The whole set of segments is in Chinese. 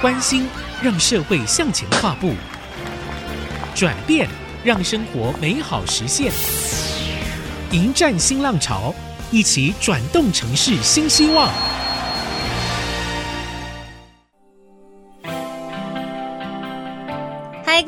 关心让社会向前跨步，转变让生活美好实现，迎战新浪潮，一起转动城市新希望。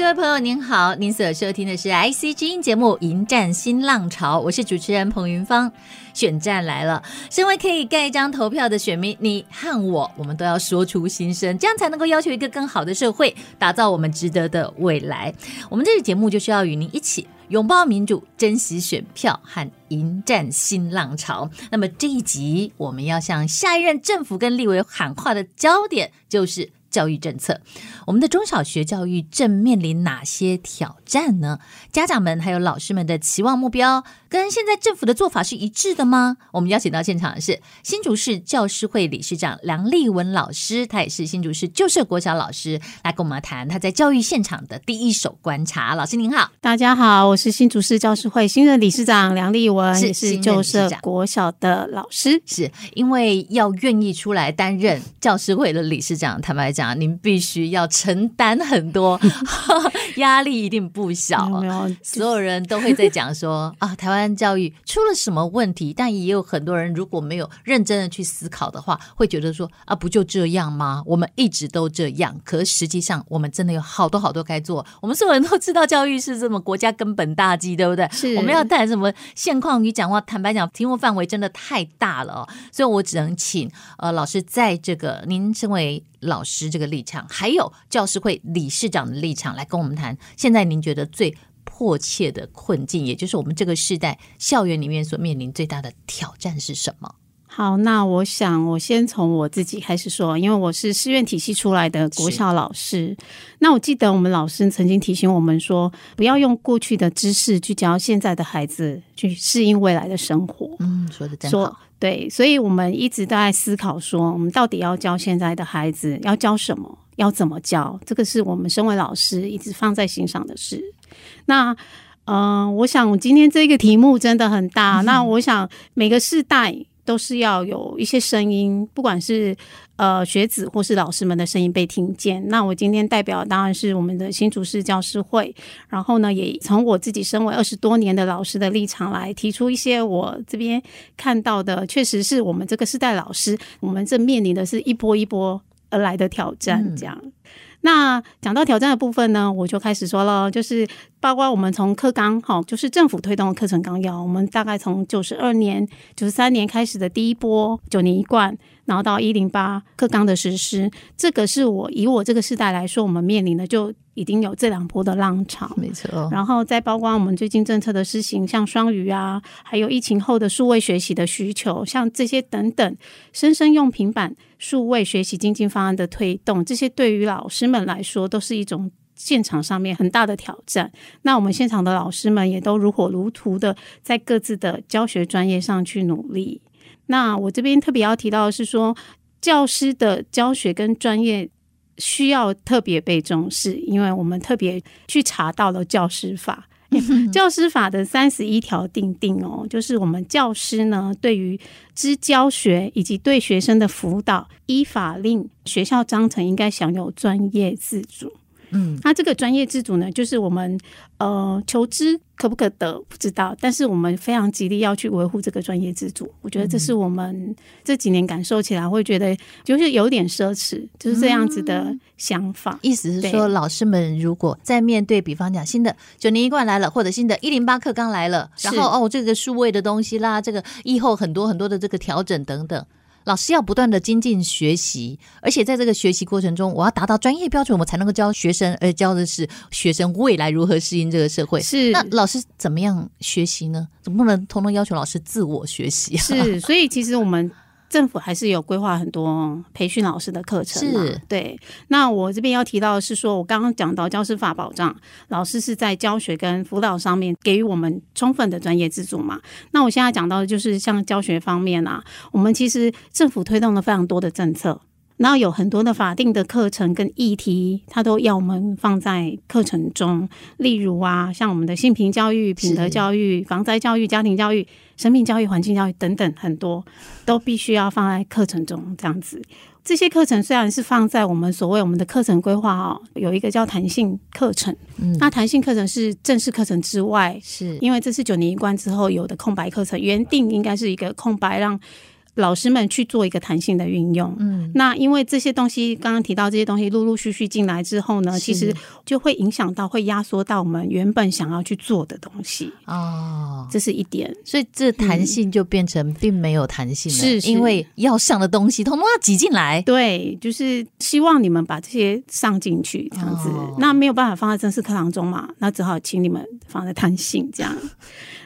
各位朋友，您好，您所收听的是 IC 之音节目《迎战新浪潮》，我是主持人彭云芳。选战来了，身为可以盖章投票的选民，你和我，我们都要说出心声，这样才能够要求一个更好的社会，打造我们值得的未来。我们这个节目就是要与您一起拥抱民主，珍惜选票和迎战新浪潮。那么这一集，我们要向下一任政府跟立委喊话的焦点就是。教育政策，我们的中小学教育正面临哪些挑战呢？家长们还有老师们的期望目标，跟现在政府的做法是一致的吗？我们邀请到现场的是新竹市教师会理事长梁立文老师，他也是新竹市旧社国小老师，来跟我们谈他在教育现场的第一手观察。老师您好，大家好，我是新竹市教师会新任理事长梁立文，是是旧社国小的老师，是因为要愿意出来担任教师会的理事长，坦白讲。您必须要承担很多 压力，一定不小。没有，所有人都会在讲说啊，台湾教育出了什么问题？但也有很多人如果没有认真的去思考的话，会觉得说啊，不就这样吗？我们一直都这样。可实际上，我们真的有好多好多该做。我们所有人都知道，教育是这么国家根本大计，对不对？是。我们要谈什么现况与讲话？坦白讲，题目范围真的太大了，所以我只能请呃老师在这个您身为。老师这个立场，还有教师会理事长的立场，来跟我们谈。现在您觉得最迫切的困境，也就是我们这个时代校园里面所面临最大的挑战是什么？好，那我想我先从我自己开始说，因为我是师院体系出来的国校老师。那我记得我们老师曾经提醒我们说，不要用过去的知识去教现在的孩子去适应未来的生活。嗯，说的真好。对，所以我们一直都在思考说，我们到底要教现在的孩子要教什么，要怎么教？这个是我们身为老师一直放在心上的事。那，嗯、呃，我想今天这个题目真的很大。嗯、那我想每个世代。都是要有一些声音，不管是呃学子或是老师们的声音被听见。那我今天代表当然是我们的新竹市教师会，然后呢，也从我自己身为二十多年的老师的立场来提出一些我这边看到的，确实是我们这个世代老师，我们正面临的是一波一波而来的挑战，这样。嗯那讲到挑战的部分呢，我就开始说了，就是包括我们从课纲，哈，就是政府推动的课程纲要，我们大概从九十二年、九十三年开始的第一波九年一贯，然后到一零八课纲的实施，这个是我以我这个时代来说，我们面临的就已经有这两波的浪潮，没错。然后再包括我们最近政策的施行，像双语啊，还有疫情后的数位学习的需求，像这些等等，生生用平板。数位学习精进方案的推动，这些对于老师们来说都是一种现场上面很大的挑战。那我们现场的老师们也都如火如荼的在各自的教学专业上去努力。那我这边特别要提到的是说，教师的教学跟专业需要特别被重视，因为我们特别去查到了教师法。教师法的三十一条定定哦，就是我们教师呢，对于之教学以及对学生的辅导，依法令学校章程应该享有专业自主。嗯，那这个专业自主呢，就是我们呃求知可不可得不知道，但是我们非常极力要去维护这个专业自主。我觉得这是我们这几年感受起来会觉得就是有点奢侈，就是这样子的想法。嗯、意思是说，老师们如果在面对比方讲新的九年一贯来了，或者新的一零八课纲来了，然后哦这个数位的东西啦，这个以后很多很多的这个调整等等。老师要不断的精进学习，而且在这个学习过程中，我要达到专业标准，我才能够教学生，而教的是学生未来如何适应这个社会。是，那老师怎么样学习呢？总不能通通要求老师自我学习啊？是，所以其实我们。政府还是有规划很多培训老师的课程，是对。那我这边要提到的是说，我刚刚讲到教师法保障老师是在教学跟辅导上面给予我们充分的专业自主嘛。那我现在讲到的就是像教学方面啊，我们其实政府推动了非常多的政策。然后有很多的法定的课程跟议题，它都要我们放在课程中。例如啊，像我们的性平教育、品德教育、防灾教育、家庭教育、生命教育、环境教育等等，很多都必须要放在课程中。这样子，这些课程虽然是放在我们所谓我们的课程规划哦，有一个叫弹性课程，嗯，那弹性课程是正式课程之外，是因为这是九年一贯之后有的空白课程，原定应该是一个空白让。老师们去做一个弹性的运用，嗯，那因为这些东西刚刚提到这些东西陆陆续续进来之后呢，其实就会影响到，会压缩到我们原本想要去做的东西。哦，这是一点，所以这弹性就变成并没有弹性了，是，是。因为要上的东西通通要挤进来，对，就是希望你们把这些上进去这样子，哦，那没有办法放在正式课堂中嘛，那只好请你们放在弹性这样。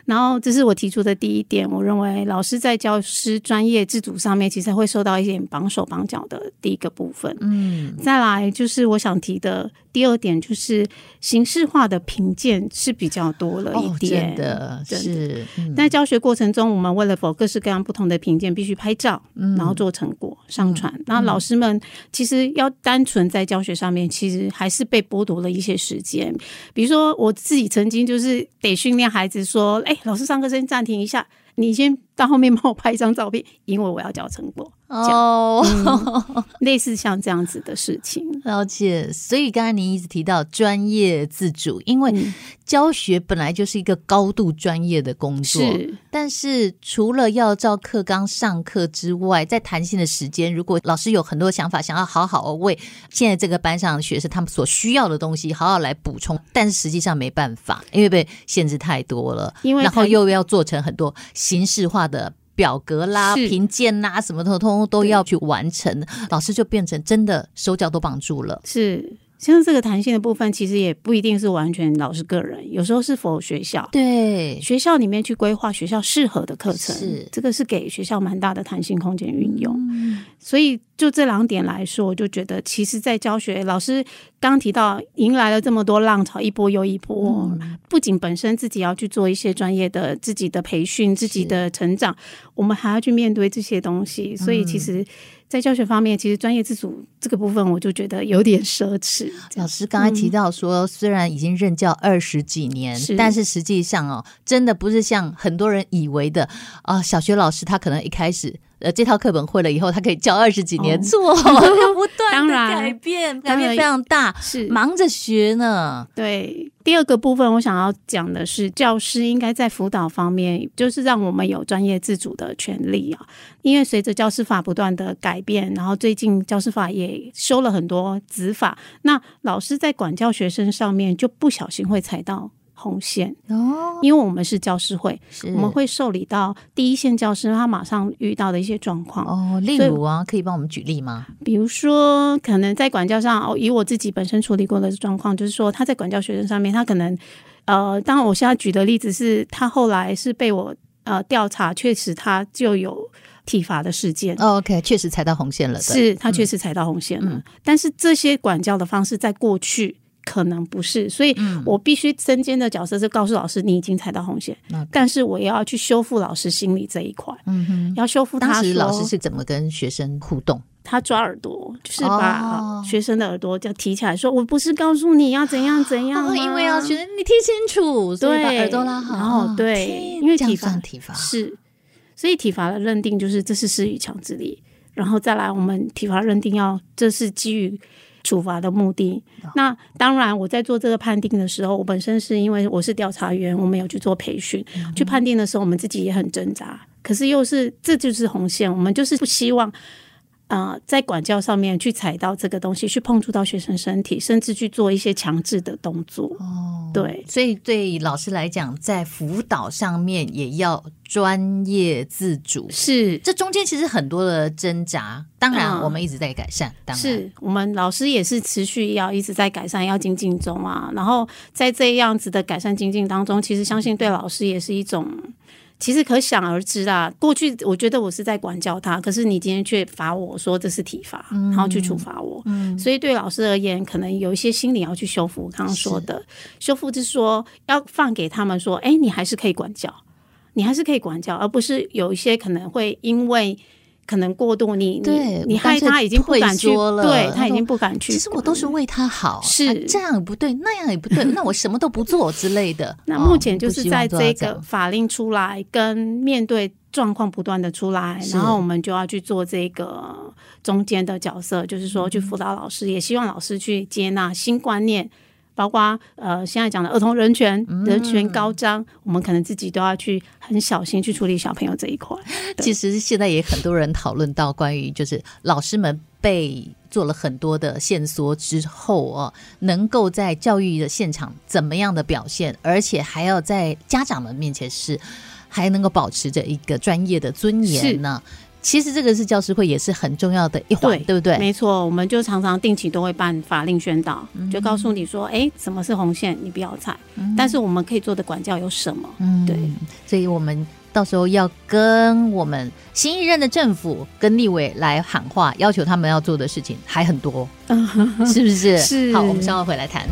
然后，这是我提出的第一点。我认为老师在教师专业自主上面，其实会受到一点绑手绑脚的第一个部分。嗯，再来就是我想提的第二点，就是形式化的评鉴是比较多了一点。哦、的，是。嗯、在教学过程中，我们为了否各式各样不同的评鉴，必须拍照，然后做成果上传。那、嗯、老师们其实要单纯在教学上面，其实还是被剥夺了一些时间。比如说，我自己曾经就是得训练孩子说，哎。老师上课先暂停一下，你先到后面帮我拍一张照片，因为我要交成果。哦、嗯，类似像这样子的事情，了解。所以刚才您一直提到专业自主，因为教学本来就是一个高度专业的工作。是，但是除了要照课纲上课之外，在弹性的时间，如果老师有很多想法，想要好好为现在这个班上的学生他们所需要的东西好好来补充，但是实际上没办法，因为被限制太多了。因为然后又要做成很多形式化的。表格啦、评鉴啦，什么的，通通都要去完成，老师就变成真的手脚都绑住了。是。像这个弹性的部分，其实也不一定是完全老师个人，有时候是否学校对学校里面去规划学校适合的课程，是这个是给学校蛮大的弹性空间运用。嗯、所以就这两点来说，我就觉得其实，在教学老师刚提到迎来了这么多浪潮，一波又一波，嗯、不仅本身自己要去做一些专业的自己的培训、自己的成长，我们还要去面对这些东西，所以其实。嗯在教学方面，其实专业自主这个部分，我就觉得有点奢侈。老师刚才提到说，嗯、虽然已经任教二十几年，是但是实际上哦，真的不是像很多人以为的啊、呃。小学老师他可能一开始。呃，这套课本会了以后，他可以教二十几年，做、哦、不断的改变，改变非常大，是忙着学呢。对，第二个部分我想要讲的是，教师应该在辅导方面，就是让我们有专业自主的权利啊。因为随着教师法不断的改变，然后最近教师法也修了很多子法，那老师在管教学生上面就不小心会踩到。红线哦，因为我们是教师会，是我们会受理到第一线教师他马上遇到的一些状况哦。例如啊，可以帮我们举例吗？比如说，可能在管教上，哦，以我自己本身处理过的状况，就是说他在管教学生上面，他可能呃，当然我现在举的例子是他后来是被我呃调查，确实他就有体罚的事件。哦，OK，确实踩到红线了，是他确实踩到红线了。嗯，但是这些管教的方式在过去。可能不是，所以我必须身兼的角色是告诉老师你已经踩到红线，嗯、但是我也要去修复老师心理这一块。嗯哼，要修复。当时老师是怎么跟学生互动？他抓耳朵，就是把学生的耳朵就提起来说：“哦、我不是告诉你要怎样怎样、哦，因为要学生你听清楚，对，把耳朵拉好。然后对，因为体罚体罚是，所以体罚的认定就是这是施予强制力，然后再来我们体罚认定要这是基于。”处罚的目的，那当然，我在做这个判定的时候，我本身是因为我是调查员，我们有去做培训，去判定的时候，我们自己也很挣扎，可是又是这就是红线，我们就是不希望。啊、呃，在管教上面去踩到这个东西，去碰触到学生身体，甚至去做一些强制的动作。哦，对，所以对老师来讲，在辅导上面也要专业自主。是，这中间其实很多的挣扎。当然，我们一直在改善。嗯、当然，是我们老师也是持续要一直在改善，要精进中啊。然后在这样子的改善精进当中，其实相信对老师也是一种。其实可想而知啦，过去我觉得我是在管教他，可是你今天却罚我说这是体罚，嗯、然后去处罚我，嗯、所以对老师而言，可能有一些心理要去修复。刚刚说的修复，就是说要放给他们说，哎，你还是可以管教，你还是可以管教，而不是有一些可能会因为。可能过度你，你你害他已经不敢去了，对他已经不敢去。其实我都是为他好，是这样也不对，那样也不对，那我什么都不做之类的。那目前就是在这个法令出来跟面对状况不断的出来，然后我们就要去做这个中间的角色，就是说去辅导老师，嗯、也希望老师去接纳新观念。包括呃，现在讲的儿童人权，人权高涨，嗯，我们可能自己都要去很小心去处理小朋友这一块。其实现在也很多人讨论到关于就是老师们被做了很多的线索之后哦，能够在教育的现场怎么样的表现，而且还要在家长们面前是还能够保持着一个专业的尊严呢。其实这个是教师会也是很重要的一环，对，不对？没错，我们就常常定期都会办法令宣导，嗯、就告诉你说，哎，什么是红线，你不要踩、嗯。但是我们可以做的管教有什么？嗯，对。所以我们到时候要跟我们新一任的政府跟立委来喊话，要求他们要做的事情还很多，是不是？是。好，我们稍后回来谈。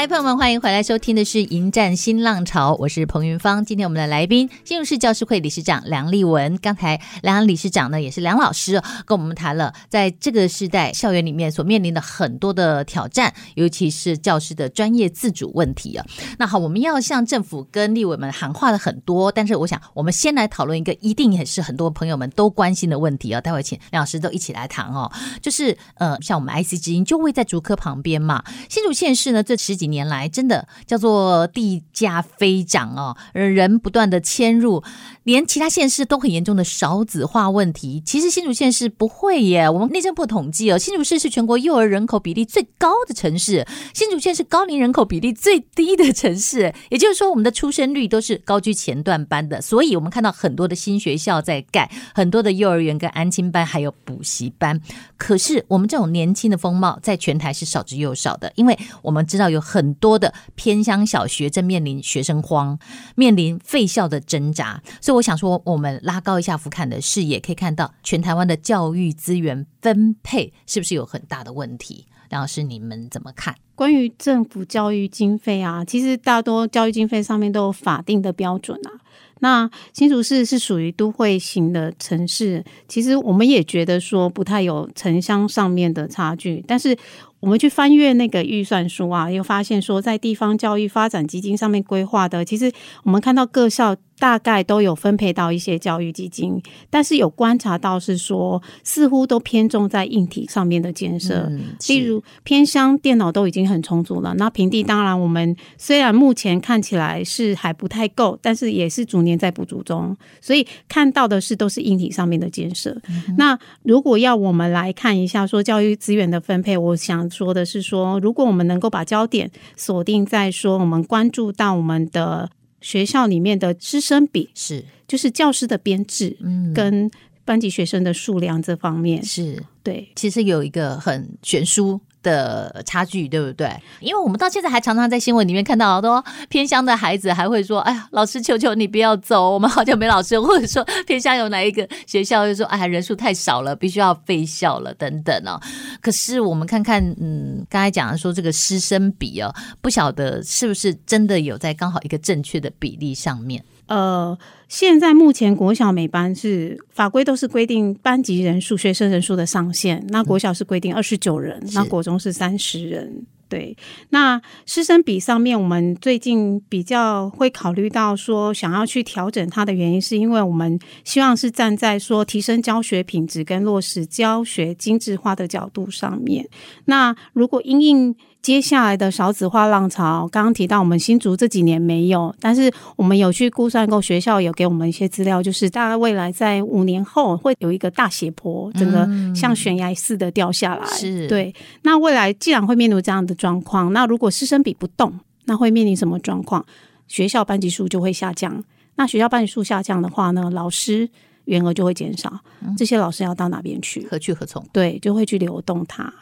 嗨，朋友们，欢迎回来收听的是《迎战新浪潮》，我是彭云芳。今天我们的来宾，新竹市教师会理事长梁丽文。刚才梁理事长呢，也是梁老师，跟我们谈了在这个时代校园里面所面临的很多的挑战，尤其是教师的专业自主问题啊。那好，我们要向政府跟立委们喊话的很多，但是我想，我们先来讨论一个一定也是很多朋友们都关心的问题啊。待会请梁老师都一起来谈哦，就是呃，像我们 IC 之音就位在竹科旁边嘛，新竹县市呢这十几年来真的叫做地价飞涨哦，人不断的迁入，连其他县市都很严重的少子化问题。其实新竹县市不会耶，我们内政部统计哦，新竹市是全国幼儿人口比例最高的城市，新竹县是高龄人口比例最低的城市。也就是说，我们的出生率都是高居前段班的。所以，我们看到很多的新学校在盖，很多的幼儿园跟安亲班还有补习班。可是，我们这种年轻的风貌在全台是少之又少的，因为我们知道有很多。的偏乡小学正面临学生荒，面临废校的挣扎，所以我我想说，我们拉高一下俯瞰的视野，可以看到全台湾的教育资源分配是不是有很大的问题？梁老师，你们怎么看？关于政府教育经费啊，其实大多教育经费上面都有法定的标准啊。那新竹市是属于都会型的城市，其实我们也觉得说不太有城乡上面的差距，但是。我们去翻阅那个预算书啊，又发现说，在地方教育发展基金上面规划的，其实我们看到各校。大概都有分配到一些教育基金，但是有观察到是说，似乎都偏重在硬体上面的建设，嗯，例如偏乡电脑都已经很充足了。那平地当然我们虽然目前看起来是还不太够，但是也是逐年在补足中。所以看到的是都是硬体上面的建设。嗯。那如果要我们来看一下说教育资源的分配，我想说的是说，如果我们能够把焦点锁定在说我们关注到我们的。学校里面的师生比是，就是教师的编制，嗯，跟班级学生的数量这方面。是。对，其实有一个很悬殊的差距，对不对？因为我们到现在还常常在新闻里面看到好多偏乡的孩子还会说：“哎呀，老师求求你不要走，我们好久没老师。”或者说偏乡有哪一个学校就说：“哎，人数太少了，必须要废校了。”等等哦。可是我们看看，嗯，刚才讲的说这个师生比哦，不晓得是不是真的有在刚好一个正确的比例上面。呃，现在目前国小每班是法规都是规定班级人数、学生人数的上限。那国小是规定二十九人，那国中是三十人。对，那师生比上面，我们最近比较会考虑到说，想要去调整它的原因，是因为我们希望是站在说提升教学品质跟落实教学精致化的角度上面。那如果因应接下来的少子化浪潮，刚刚提到我们新竹这几年没有，但是我们有去估算过，学校有给我们一些资料，就是大概未来在五年后会有一个大斜坡，整个像悬崖似的掉下来。是、嗯，对。那未来既然会面临这样的状况，那如果师生比不动，那会面临什么状况？学校班级数就会下降。那学校班级数下降的话呢，老师。员额就会减少，这些老师要到哪边去？何去何从？对，就会去流动它。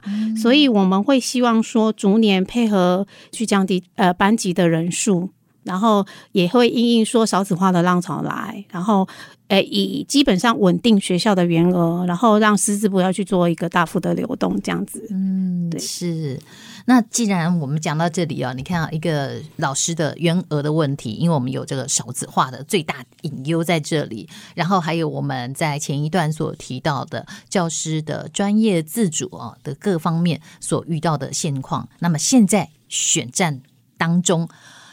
所以我们会希望说，逐年配合去降低呃班级的人数，然后也会因应说少子化的浪潮来，然后诶以基本上稳定学校的员额，然后让师资不要去做一个大幅的流动，这样子。嗯，对，是。那既然我们讲到这里啊，你看啊，一个老师的员额的问题，因为我们有这个少子化的最大隐忧在这里，然后还有我们在前一段所提到的教师的专业自主啊的各方面所遇到的现况，那么现在选战当中。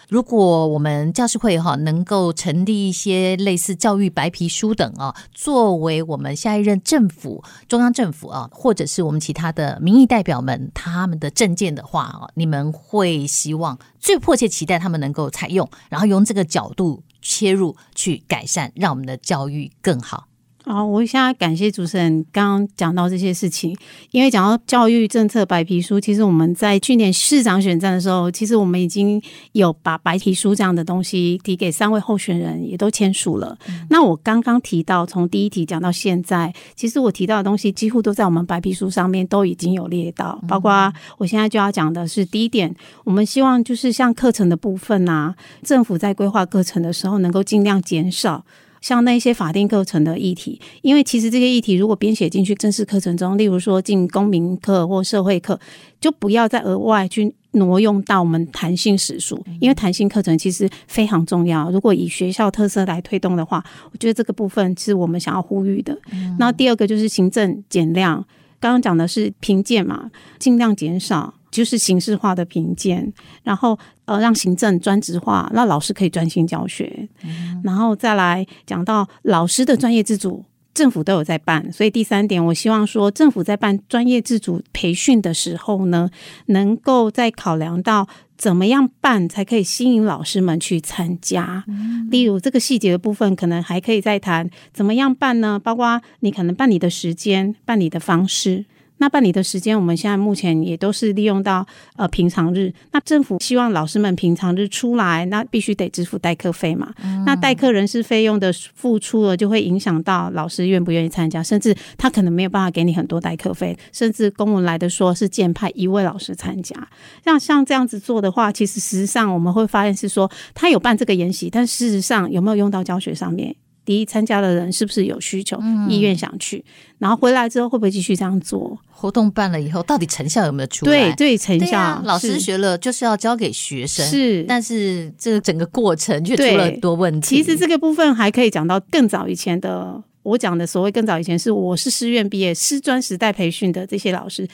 如果我们教师会哈能够成立一些类似教育白皮书等啊，作为我们下一任政府、中央政府啊，或者是我们其他的民意代表们他们的政见的话啊，你们会希望最迫切期待他们能够采用，然后用这个角度切入去改善，让我们的教育更好。好，我现在感谢主持人刚刚讲到这些事情，因为讲到教育政策白皮书，其实我们在去年市长选战的时候，其实我们已经有把白皮书这样的东西提给三位候选人，也都签署了。嗯、那我刚刚提到，从第一题讲到现在，其实我提到的东西几乎都在我们白皮书上面都已经有列到，包括我现在就要讲的是第一点，我们希望就是像课程的部分啊，政府在规划课程的时候，能够尽量减少。像那些法定课程的议题，因为其实这些议题如果编写进去正式课程中，例如说进公民课或社会课，就不要再额外去挪用到我们弹性时数，因为弹性课程其实非常重要。如果以学校特色来推动的话，我觉得这个部分是我们想要呼吁的。那第二个就是行政减量，刚刚讲的是评鉴嘛，尽量减少。就是形式化的评鉴，然后呃让行政专职化，那老师可以专心教学，嗯、然后再来讲到老师的专业自主，政府都有在办，所以第三点，我希望说政府在办专业自主培训的时候呢，能够在考量到怎么样办才可以吸引老师们去参加，嗯、例如这个细节的部分，可能还可以再谈怎么样办呢？包括你可能办理的时间、办理的方式。那办理的时间，我们现在目前也都是利用到呃平常日。那政府希望老师们平常日出来，那必须得支付代课费嘛。嗯、那代课人事费用的付出了，就会影响到老师愿不愿意参加，甚至他可能没有办法给你很多代课费，甚至公文来的说是建派一位老师参加。像像这样子做的话，其实实际上我们会发现是说，他有办这个研习，但事实上有没有用到教学上面？第一，参加的人是不是有需求、嗯、意愿想去？然后回来之后会不会继续这样做？活动办了以后，到底成效有没有出来？对对，成效。啊、老师学了就是要教给学生，是。但是这个整个过程却出了很多问题。其实这个部分还可以讲到更早以前的，我讲的所谓更早以前是我是师院毕业师专时代培训的这些老师，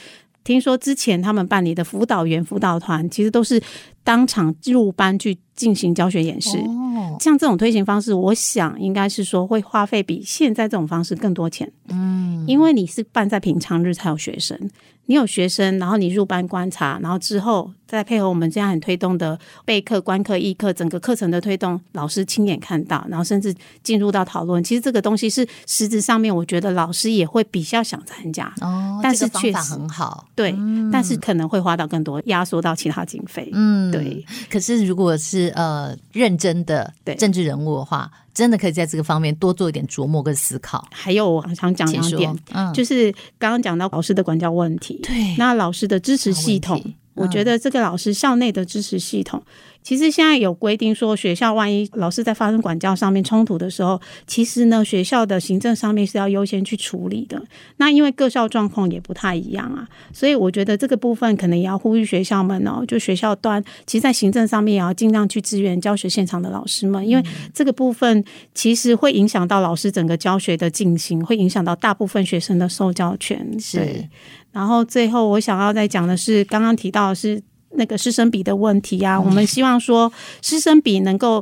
听说之前他们办理的辅导员辅导团，其实都是当场入班去。进行教学演示，哦、像这种推行方式，我想应该是说会花费比现在这种方式更多钱。嗯，因为你是办在平常日才有学生，你有学生，然后你入班观察，然后之后再配合我们这样很推动的备课、观课、议课，整个课程的推动，老师亲眼看到，然后甚至进入到讨论。其实这个东西是实质上面，我觉得老师也会比较想参加。哦，但是确实很好，对，嗯、但是可能会花到更多，压缩到其他经费。嗯，对。可是如果是呃，认真的政治人物的话，真的可以在这个方面多做一点琢磨跟思考。还有，我想讲两点，嗯、就是刚刚讲到老师的管教问题，对，那老师的支持系统，嗯、我觉得这个老师校内的支持系统。其实现在有规定说，学校万一老师在发生管教上面冲突的时候，其实呢，学校的行政上面是要优先去处理的。那因为各校状况也不太一样啊，所以我觉得这个部分可能也要呼吁学校们哦，就学校端，其实在行政上面也要尽量去支援教学现场的老师们，因为这个部分其实会影响到老师整个教学的进行，会影响到大部分学生的受教权。是。对。然后最后我想要再讲的是，刚刚提到的是。那个师生比的问题啊，我们希望说师生比能够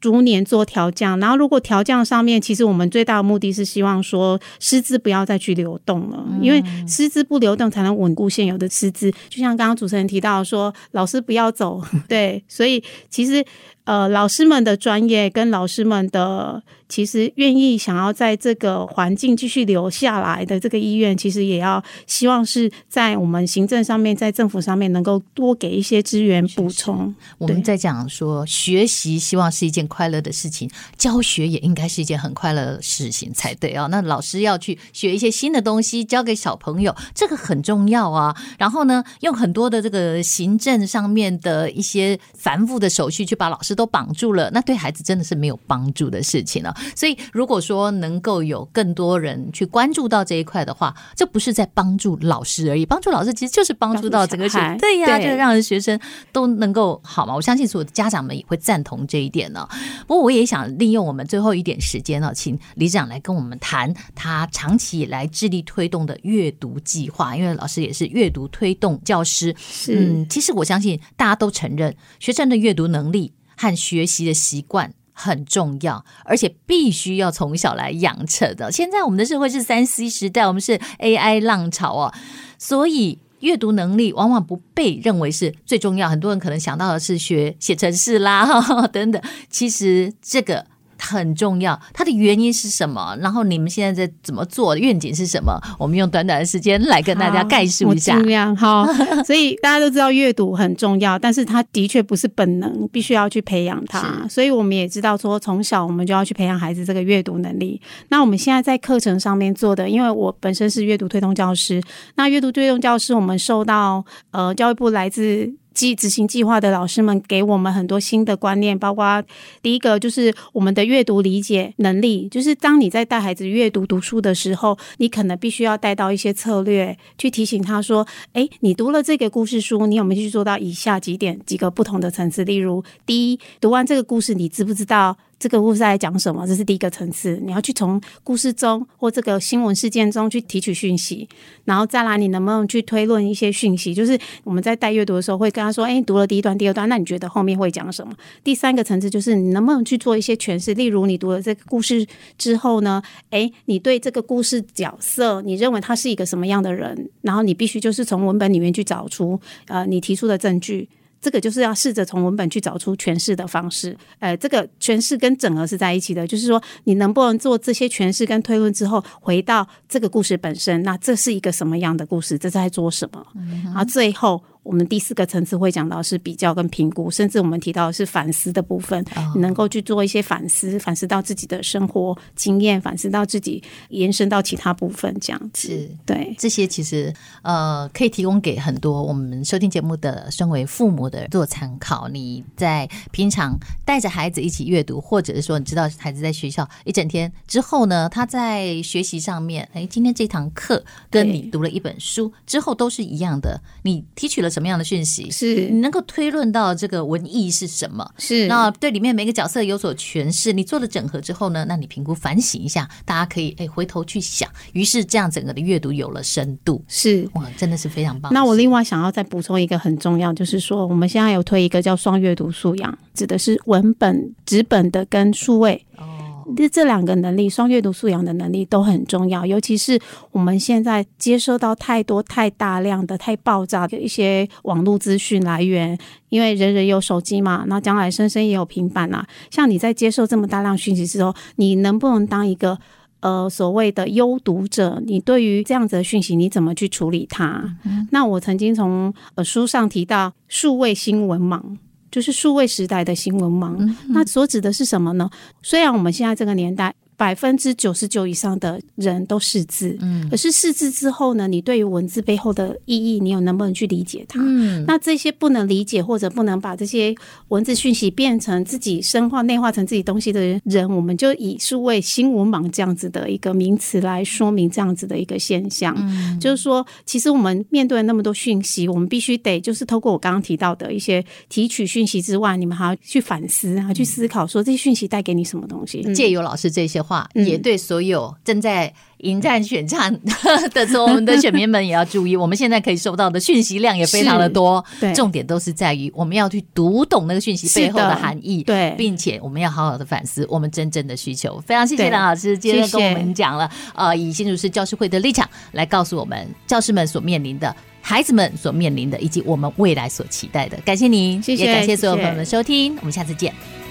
逐年做调降，然后如果调降上面，其实我们最大的目的是希望说师资不要再去流动了，因为师资不流动才能稳固现有的师资。就像刚刚主持人提到说，老师不要走，对，所以其实。呃，老师们的专业跟老师们的其实愿意想要在这个环境继续留下来的这个意愿，其实也要希望是在我们行政上面，在政府上面能够多给一些资源补充。我们在讲说学习，希望是一件快乐的事情，教学也应该是一件很快乐的事情才对啊。那老师要去学一些新的东西，教给小朋友，这个很重要啊。然后呢，用很多的这个行政上面的一些繁复的手续去把老师师都绑住了，那对孩子真的是没有帮助的事情了。所以，如果说能够有更多人去关注到这一块的话，这不是在帮助老师而已，帮助老师其实就是帮助到整个学生。对呀，就是让学生都能够好嘛。我相信所有的家长们也会赞同这一点呢。不过，我也想利用我们最后一点时间呢，请理事长来跟我们谈他长期以来致力推动的阅读计划，因为老师也是阅读推动教师。是，嗯，其实我相信大家都承认，学生的阅读能力和学习的习惯很重要，而且必须要从小来养成的。现在我们的社会是三 C 时代，我们是 AI 浪潮哦，所以阅读能力往往不被认为是最重要。很多人可能想到的是学写程式啦，呵 呵等等，其实这个。很重要，它的原因是什么？然后你们现在在怎么做？愿景是什么？我们用短短的时间来跟大家概述一下。尽量好，所以大家都知道阅读很重要，但是它的确不是本能，必须要去培养它。所以我们也知道说，从小我们就要去培养孩子这个阅读能力。那我们现在在课程上面做的，因为我本身是阅读推动教师，那阅读推动教师，我们受到呃教育部来自。计执行计划的老师们给我们很多新的观念，包括第一个就是我们的阅读理解能力，就是当你在带孩子阅读读书的时候，你可能必须要带到一些策略，去提醒他说：“诶，你读了这个故事书，你有没有去做到以下几点？几个不同的层次？例如，第一，读完这个故事，你知不知道？”这个故事在讲什么？这是第一个层次，你要去从故事中或这个新闻事件中去提取讯息，然后再来，你能不能去推论一些讯息？就是我们在带阅读的时候，会跟他说：“哎，读了第一段、第二段，那你觉得后面会讲什么？”第三个层次就是你能不能去做一些诠释？例如，你读了这个故事之后呢，哎，你对这个故事角色，你认为他是一个什么样的人？然后你必须就是从文本里面去找出呃你提出的证据。这个就是要试着从文本去找出诠释的方式，呃，这个诠释跟整合是在一起的，就是说你能不能做这些诠释跟推论之后，回到这个故事本身，那这是一个什么样的故事？这是在做什么？然后最后。我们第四个层次会讲到是比较跟评估，甚至我们提到的是反思的部分，你能够去做一些反思，反思到自己的生活经验，反思到自己延伸到其他部分，这样子。对这些其实呃可以提供给很多我们收听节目的身为父母的做参考。你在平常带着孩子一起阅读，或者是说你知道孩子在学校一整天之后呢，他在学习上面，哎，今天这堂课跟你读了一本书之后都是一样的，你提取了。什么样的讯息是你能够推论到这个文艺是什么？是那对里面每个角色有所诠释。你做了整合之后呢，那你评估反省一下，大家可以哎回头去想。于是这样整个的阅读有了深度，是哇，真的是非常棒。那我另外想要再补充一个很重要，就是说我们现在有推一个叫双阅读素养，指的是文本纸本的跟数位。这这两个能力，双阅读素养的能力都很重要，尤其是我们现在接收到太多、太大量的、太爆炸的一些网络资讯来源，因为人人有手机嘛，那将来生生也有平板啊。像你在接受这么大量讯息之后，你能不能当一个呃所谓的优读者？你对于这样子的讯息，你怎么去处理它？嗯、那我曾经从呃书上提到数位新闻盲。就是数位时代的新闻盲，嗯、那所指的是什么呢？虽然我们现在这个年代。百分之九十九以上的人都识字，嗯，可是识字之后呢，你对于文字背后的意义，你有能不能去理解它？嗯，那这些不能理解或者不能把这些文字讯息变成自己深化内化成自己东西的人，我们就以数位新闻盲这样子的一个名词来说明这样子的一个现象。嗯，就是说，其实我们面对那么多讯息，我们必须得就是透过我刚刚提到的一些提取讯息之外，你们还要去反思，还要去思考，说这些讯息带给你什么东西？借由老师这些。话也对，所有正在迎战选战的时候，我们的选民们也要注意。我们现在可以收到的讯息量也非常的多，对，重点都是在于我们要去读懂那个讯息背后的含义，对，并且我们要好好的反思我们真正的需求。非常谢谢梁老师今天跟我们讲了，呃，以新竹市教师会的立场来告诉我们教师们所面临的、孩子们所面临的，以及我们未来所期待的。感谢您，谢谢，也感谢所有朋友们的收听，我们下次见。